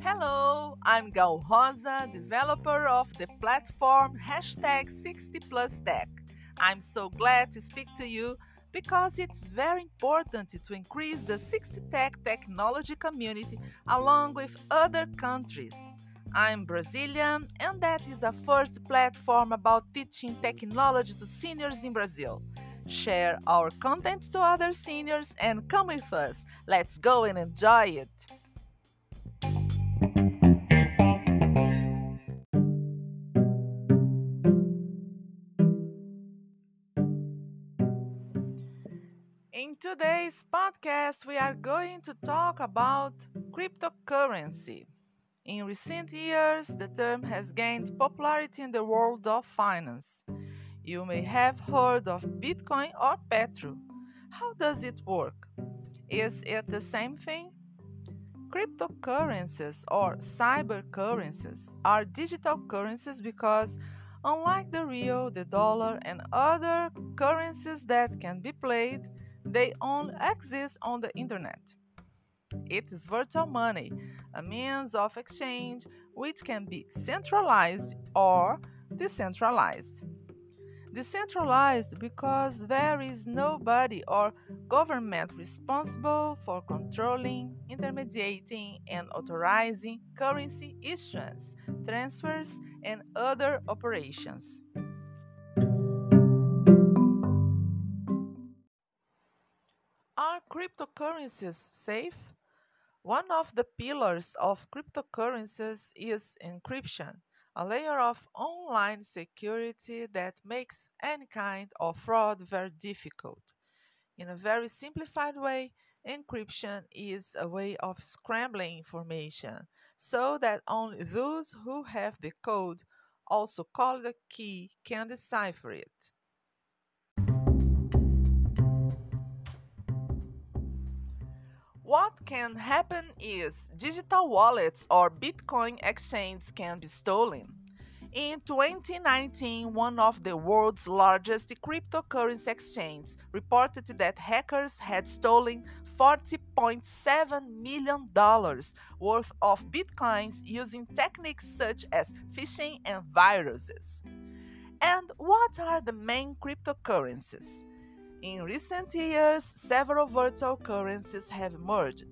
Hello, I'm Gal Rosa, developer of the platform hashtag 60PlusTech. I'm so glad to speak to you because it's very important to increase the 60Tech technology community along with other countries. I'm Brazilian, and that is a first platform about teaching technology to seniors in Brazil. Share our content to other seniors and come with us. Let's go and enjoy it. In today's podcast, we are going to talk about cryptocurrency. In recent years, the term has gained popularity in the world of finance. You may have heard of Bitcoin or Petro. How does it work? Is it the same thing? Cryptocurrencies or cybercurrencies are digital currencies because, unlike the real, the dollar, and other currencies that can be played, they only exist on the internet. It is virtual money, a means of exchange which can be centralized or decentralized. Decentralized because there is nobody or government responsible for controlling, intermediating, and authorizing currency issuance, transfers, and other operations. Are cryptocurrencies safe? One of the pillars of cryptocurrencies is encryption, a layer of online security that makes any kind of fraud very difficult. In a very simplified way, encryption is a way of scrambling information so that only those who have the code, also called the key, can decipher it. Can happen is digital wallets or Bitcoin exchanges can be stolen. In 2019, one of the world's largest cryptocurrency exchanges reported that hackers had stolen $40.7 million worth of bitcoins using techniques such as phishing and viruses. And what are the main cryptocurrencies? In recent years, several virtual currencies have emerged.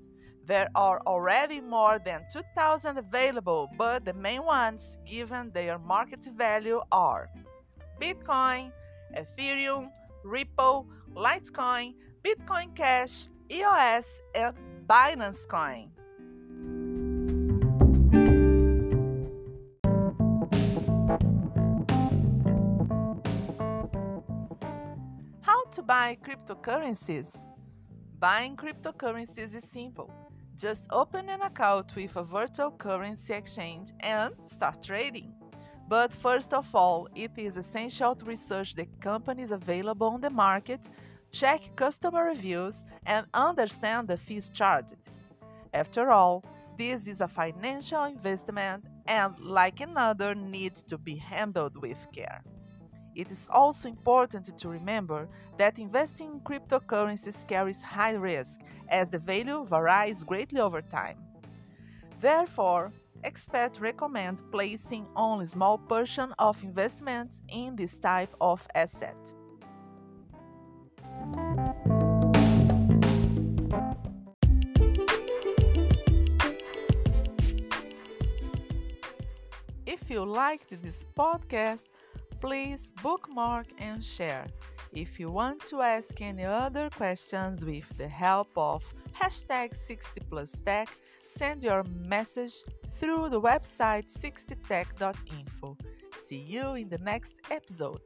There are already more than 2,000 available, but the main ones, given their market value, are Bitcoin, Ethereum, Ripple, Litecoin, Bitcoin Cash, EOS, and Binance Coin. How to buy cryptocurrencies? Buying cryptocurrencies is simple. Just open an account with a virtual currency exchange and start trading. But first of all, it is essential to research the companies available on the market, check customer reviews, and understand the fees charged. After all, this is a financial investment and, like another, needs to be handled with care. It is also important to remember that investing in cryptocurrencies carries high risk as the value varies greatly over time. Therefore, experts recommend placing only small portion of investments in this type of asset. If you liked this podcast, please bookmark and share. If you want to ask any other questions with the help of hashtag 60plusTech, send your message through the website 60tech.info. See you in the next episode.